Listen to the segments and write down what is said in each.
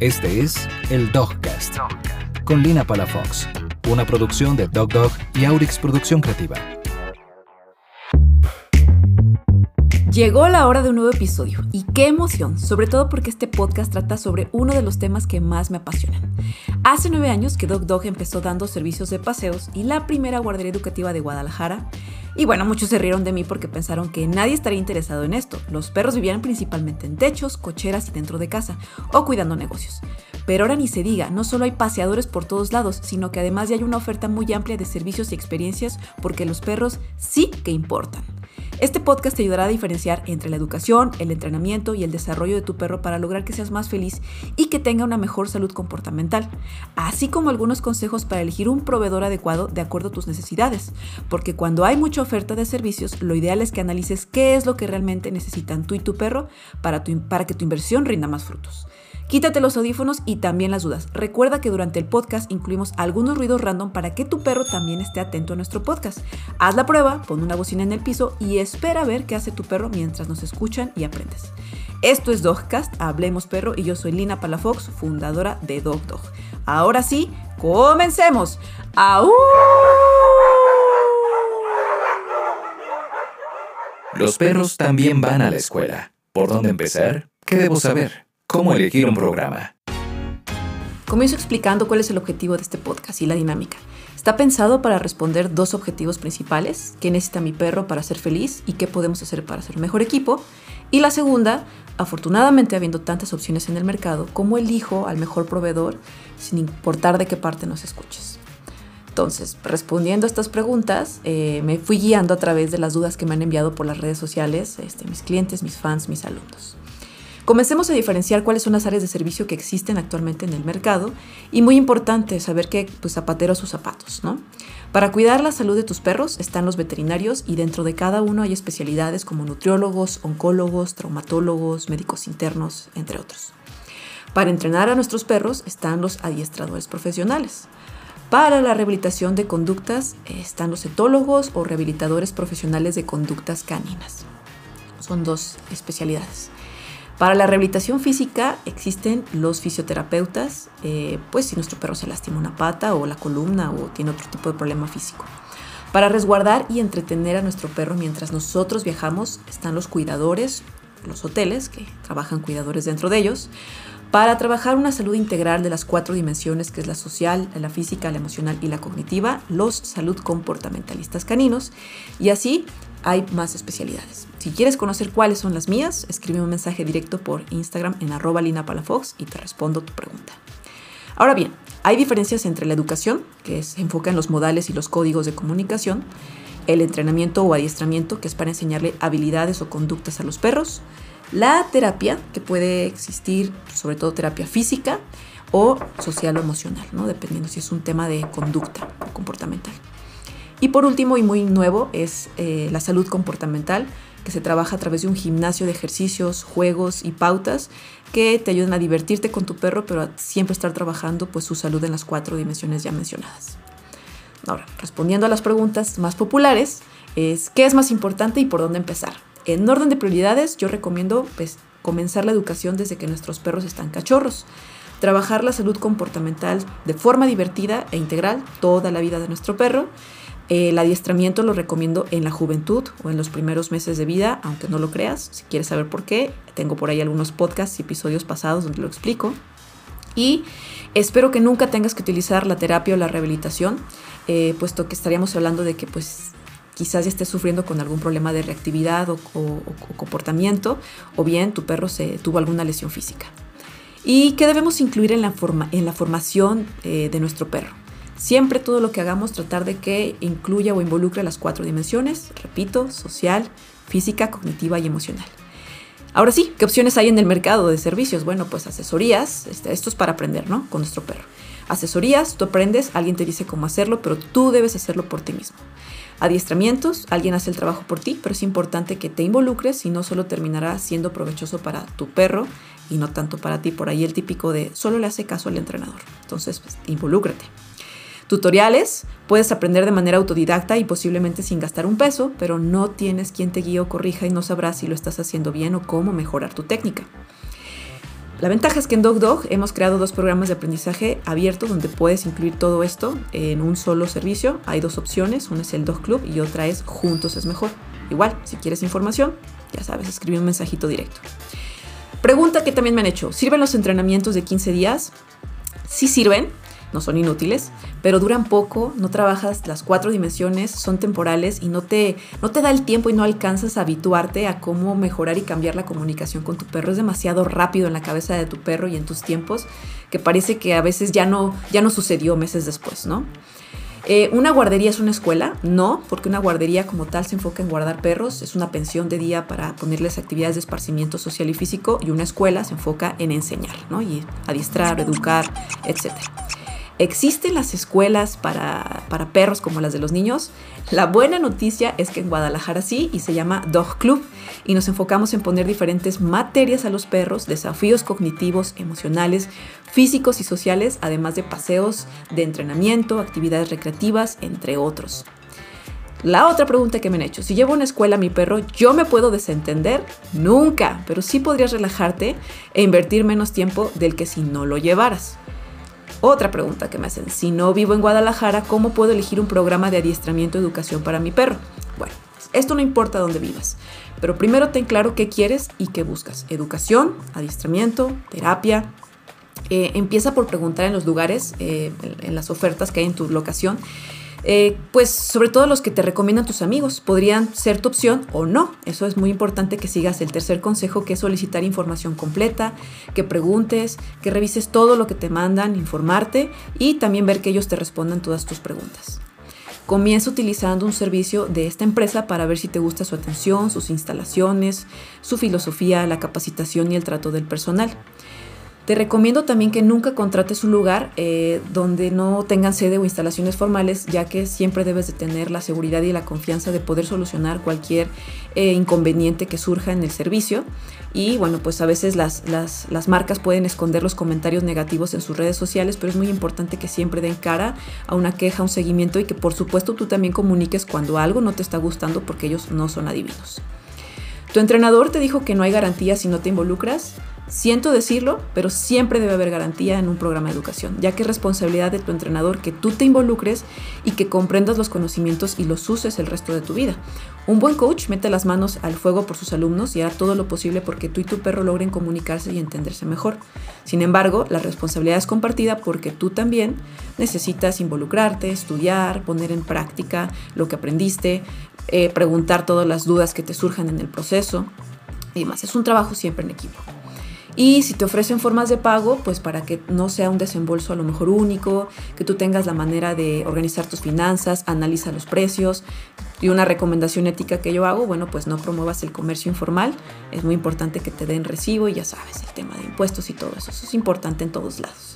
Este es el Dogcast, con Lina Palafox, una producción de Dog Dog y Aurix Producción Creativa. Llegó la hora de un nuevo episodio y qué emoción, sobre todo porque este podcast trata sobre uno de los temas que más me apasionan. Hace nueve años que Dog Dog empezó dando servicios de paseos y la primera guardería educativa de Guadalajara. Y bueno, muchos se rieron de mí porque pensaron que nadie estaría interesado en esto. Los perros vivían principalmente en techos, cocheras y dentro de casa, o cuidando negocios. Pero ahora ni se diga, no solo hay paseadores por todos lados, sino que además ya hay una oferta muy amplia de servicios y experiencias porque los perros sí que importan. Este podcast te ayudará a diferenciar entre la educación, el entrenamiento y el desarrollo de tu perro para lograr que seas más feliz y que tenga una mejor salud comportamental, así como algunos consejos para elegir un proveedor adecuado de acuerdo a tus necesidades, porque cuando hay mucha oferta de servicios, lo ideal es que analices qué es lo que realmente necesitan tú y tu perro para, para que tu inversión rinda más frutos. Quítate los audífonos y también las dudas. Recuerda que durante el podcast incluimos algunos ruidos random para que tu perro también esté atento a nuestro podcast. Haz la prueba, pon una bocina en el piso y espera a ver qué hace tu perro mientras nos escuchan y aprendes. Esto es Dogcast, Hablemos Perro y yo soy Lina Palafox, fundadora de Dog Dog. Ahora sí, comencemos. ¡Aú! Los perros también van a la escuela. ¿Por dónde empezar? ¿Qué debo saber? ¿Cómo elegir un programa? Comienzo explicando cuál es el objetivo de este podcast y la dinámica. Está pensado para responder dos objetivos principales, qué necesita mi perro para ser feliz y qué podemos hacer para ser un mejor equipo. Y la segunda, afortunadamente habiendo tantas opciones en el mercado, cómo elijo al mejor proveedor sin importar de qué parte nos escuches. Entonces, respondiendo a estas preguntas, eh, me fui guiando a través de las dudas que me han enviado por las redes sociales este, mis clientes, mis fans, mis alumnos. Comencemos a diferenciar cuáles son las áreas de servicio que existen actualmente en el mercado y muy importante saber que pues, zapatero sus zapatos, ¿no? Para cuidar la salud de tus perros están los veterinarios y dentro de cada uno hay especialidades como nutriólogos, oncólogos, traumatólogos, médicos internos, entre otros. Para entrenar a nuestros perros están los adiestradores profesionales. Para la rehabilitación de conductas están los etólogos o rehabilitadores profesionales de conductas caninas. Son dos especialidades. Para la rehabilitación física existen los fisioterapeutas, eh, pues si nuestro perro se lastima una pata o la columna o tiene otro tipo de problema físico. Para resguardar y entretener a nuestro perro mientras nosotros viajamos están los cuidadores, los hoteles, que trabajan cuidadores dentro de ellos, para trabajar una salud integral de las cuatro dimensiones, que es la social, la física, la emocional y la cognitiva, los salud comportamentalistas caninos, y así hay más especialidades. Si quieres conocer cuáles son las mías, escribe un mensaje directo por Instagram en arroba linapalafox y te respondo tu pregunta. Ahora bien, hay diferencias entre la educación, que se enfoca en los modales y los códigos de comunicación, el entrenamiento o adiestramiento, que es para enseñarle habilidades o conductas a los perros, la terapia, que puede existir sobre todo terapia física o social o emocional, ¿no? dependiendo si es un tema de conducta o comportamental. Y por último y muy nuevo es eh, la salud comportamental, que se trabaja a través de un gimnasio de ejercicios, juegos y pautas que te ayudan a divertirte con tu perro, pero a siempre estar trabajando pues, su salud en las cuatro dimensiones ya mencionadas. Ahora, respondiendo a las preguntas más populares, es ¿qué es más importante y por dónde empezar? En orden de prioridades, yo recomiendo pues, comenzar la educación desde que nuestros perros están cachorros. Trabajar la salud comportamental de forma divertida e integral toda la vida de nuestro perro el adiestramiento lo recomiendo en la juventud o en los primeros meses de vida, aunque no lo creas. Si quieres saber por qué, tengo por ahí algunos podcasts y episodios pasados donde lo explico. Y espero que nunca tengas que utilizar la terapia o la rehabilitación, eh, puesto que estaríamos hablando de que pues quizás ya estés sufriendo con algún problema de reactividad o, comportamiento, o bien tu perro se tuvo alguna lesión física. ¿Y qué debemos incluir en la, forma, en la formación eh, de nuestro perro? Siempre todo lo que hagamos tratar de que incluya o involucre las cuatro dimensiones, repito, social, física, cognitiva y emocional. Ahora sí, ¿qué opciones hay en el mercado de servicios? Bueno, pues asesorías, este, esto es para aprender, ¿no? Con nuestro perro. Asesorías, tú aprendes, alguien te dice cómo hacerlo, pero tú debes hacerlo por ti mismo. Adiestramientos, alguien hace el trabajo por ti, pero es importante que te involucres y no solo terminará siendo provechoso para tu perro y no tanto para ti. Por ahí el típico de solo le hace caso al entrenador. Entonces, pues, involúcrate. Tutoriales, puedes aprender de manera autodidacta y posiblemente sin gastar un peso, pero no tienes quien te guíe o corrija y no sabrás si lo estás haciendo bien o cómo mejorar tu técnica. La ventaja es que en DogDog hemos creado dos programas de aprendizaje abiertos donde puedes incluir todo esto en un solo servicio. Hay dos opciones, una es el Dog Club y otra es Juntos es mejor. Igual, si quieres información, ya sabes, escribe un mensajito directo. Pregunta que también me han hecho, ¿sirven los entrenamientos de 15 días? Sí sirven, no son inútiles, pero duran poco, no trabajas las cuatro dimensiones, son temporales y no te, no te da el tiempo y no alcanzas a habituarte a cómo mejorar y cambiar la comunicación con tu perro. Es demasiado rápido en la cabeza de tu perro y en tus tiempos que parece que a veces ya no, ya no sucedió meses después, ¿no? Eh, ¿Una guardería es una escuela? No, porque una guardería como tal se enfoca en guardar perros, es una pensión de día para ponerles actividades de esparcimiento social y físico y una escuela se enfoca en enseñar, ¿no? Y adiestrar, educar, etcétera. ¿Existen las escuelas para, perros como las de los niños? La buena noticia es que en Guadalajara sí y se llama Dog Club y nos enfocamos en poner diferentes materias a los perros, desafíos cognitivos, emocionales, físicos y sociales, además de paseos de entrenamiento, actividades recreativas, entre otros. La otra pregunta que me han hecho, si llevo una escuela a mi perro, ¿yo me puedo desentender? Nunca, pero sí podrías relajarte e invertir menos tiempo del que si no lo llevaras. Otra pregunta que me hacen, si no vivo en Guadalajara, ¿cómo puedo elegir un programa de adiestramiento educación para mi perro? Bueno, esto no importa dónde vivas, pero primero ten claro qué quieres y qué buscas. Educación, adiestramiento, terapia. Eh, empieza por preguntar en los lugares, eh, en las ofertas que hay en tu locación eh, pues sobre todo los que te recomiendan tus amigos, podrían ser tu opción o no. Eso es muy importante que sigas el tercer consejo, que es solicitar información completa, que preguntes, que revises todo lo que te mandan, informarte y también ver que ellos te respondan todas tus preguntas. Comienza utilizando un servicio de esta empresa para ver si te gusta su atención, sus instalaciones, su filosofía, la capacitación y el trato del personal. Te recomiendo también que nunca contrates un lugar eh, donde no tengan sede o instalaciones formales, ya que siempre debes de tener la seguridad y la confianza de poder solucionar cualquier eh, inconveniente que surja en el servicio. Y bueno, pues a veces las, las, marcas pueden esconder los comentarios negativos en sus redes sociales, pero es muy importante que siempre den cara a una queja, un seguimiento y que por supuesto tú también comuniques cuando algo no te está gustando porque ellos no son adivinos. ¿Tu entrenador te dijo que no hay garantía si no te involucras? Siento decirlo, pero siempre debe haber garantía en un programa de educación, ya que es responsabilidad de tu entrenador que tú te involucres y que comprendas los conocimientos y los uses el resto de tu vida. Un buen coach mete las manos al fuego por sus alumnos y hará todo lo posible porque tú y tu perro logren comunicarse y entenderse mejor. Sin embargo, la responsabilidad es compartida porque tú también necesitas involucrarte, estudiar, poner en práctica lo que aprendiste, eh, preguntar todas las dudas que te surjan en el proceso y demás. Es un trabajo siempre en equipo. Y si te ofrecen formas de pago, pues para que no sea un desembolso a lo mejor único, que tú tengas la manera de organizar tus finanzas, analiza los precios. Y una recomendación ética que yo hago, bueno, pues no promuevas el comercio informal. Es muy importante que te den recibo y ya sabes, el tema de impuestos y todo eso. Eso es importante en todos lados.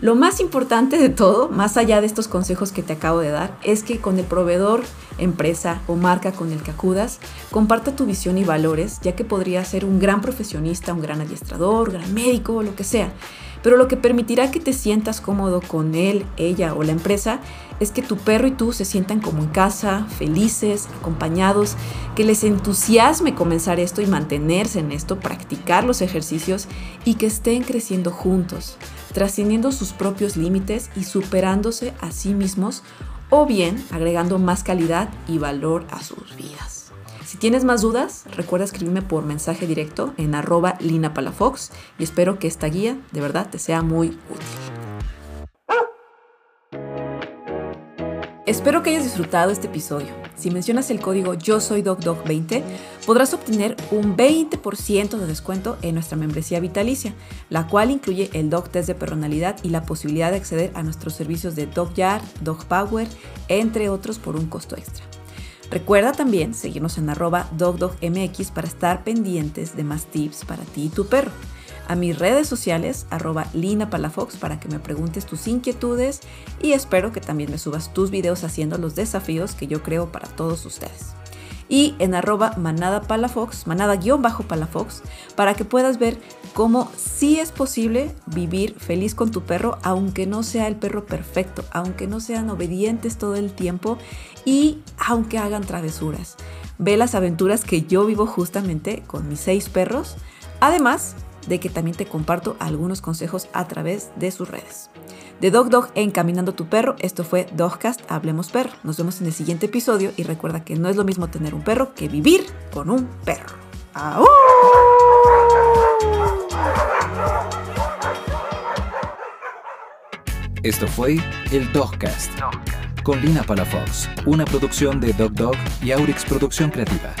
Lo más importante de todo, más allá de estos consejos que te acabo de dar, es que con el proveedor, empresa o marca con el que acudas, comparta tu visión y valores, ya que podría ser un gran profesionista, un gran adiestrador, gran médico o lo que sea. Pero lo que permitirá que te sientas cómodo con él, ella o la empresa es que tu perro y tú se sientan como en casa, felices, acompañados, que les entusiasme comenzar esto y mantenerse en esto, practicar los ejercicios y que estén creciendo juntos trascendiendo sus propios límites y superándose a sí mismos o bien agregando más calidad y valor a sus vidas. Si tienes más dudas, recuerda escribirme por mensaje directo en arroba linapalafox y espero que esta guía de verdad te sea muy útil. Espero que hayas disfrutado este episodio. Si mencionas el código Yo Soy Dog 20 podrás obtener un 20% de descuento en nuestra membresía vitalicia, la cual incluye el Dog Test de Personalidad y la posibilidad de acceder a nuestros servicios de Dog Yard, Dog Power, entre otros por un costo extra. Recuerda también seguirnos en arroba DogDogMX para estar pendientes de más tips para ti y tu perro a mis redes sociales, arroba Lina Palafox, para que me preguntes tus inquietudes y espero que también me subas tus videos haciendo los desafíos que yo creo para todos ustedes. Y en arroba manada palafox, manada-palafox, para que puedas ver cómo sí es posible vivir feliz con tu perro, aunque no sea el perro perfecto, aunque no sean obedientes todo el tiempo y aunque hagan travesuras. Ve las aventuras que yo vivo justamente con mis seis perros. Además, de que también te comparto algunos consejos a través de sus redes. De Dog Dog Encaminando tu perro, esto fue Dogcast Hablemos Perro. Nos vemos en el siguiente episodio y recuerda que no es lo mismo tener un perro que vivir con un perro. ¡Au! Esto fue el Dogcast con Lina Palafox, una producción de Dog Dog y Aurix Producción Creativa.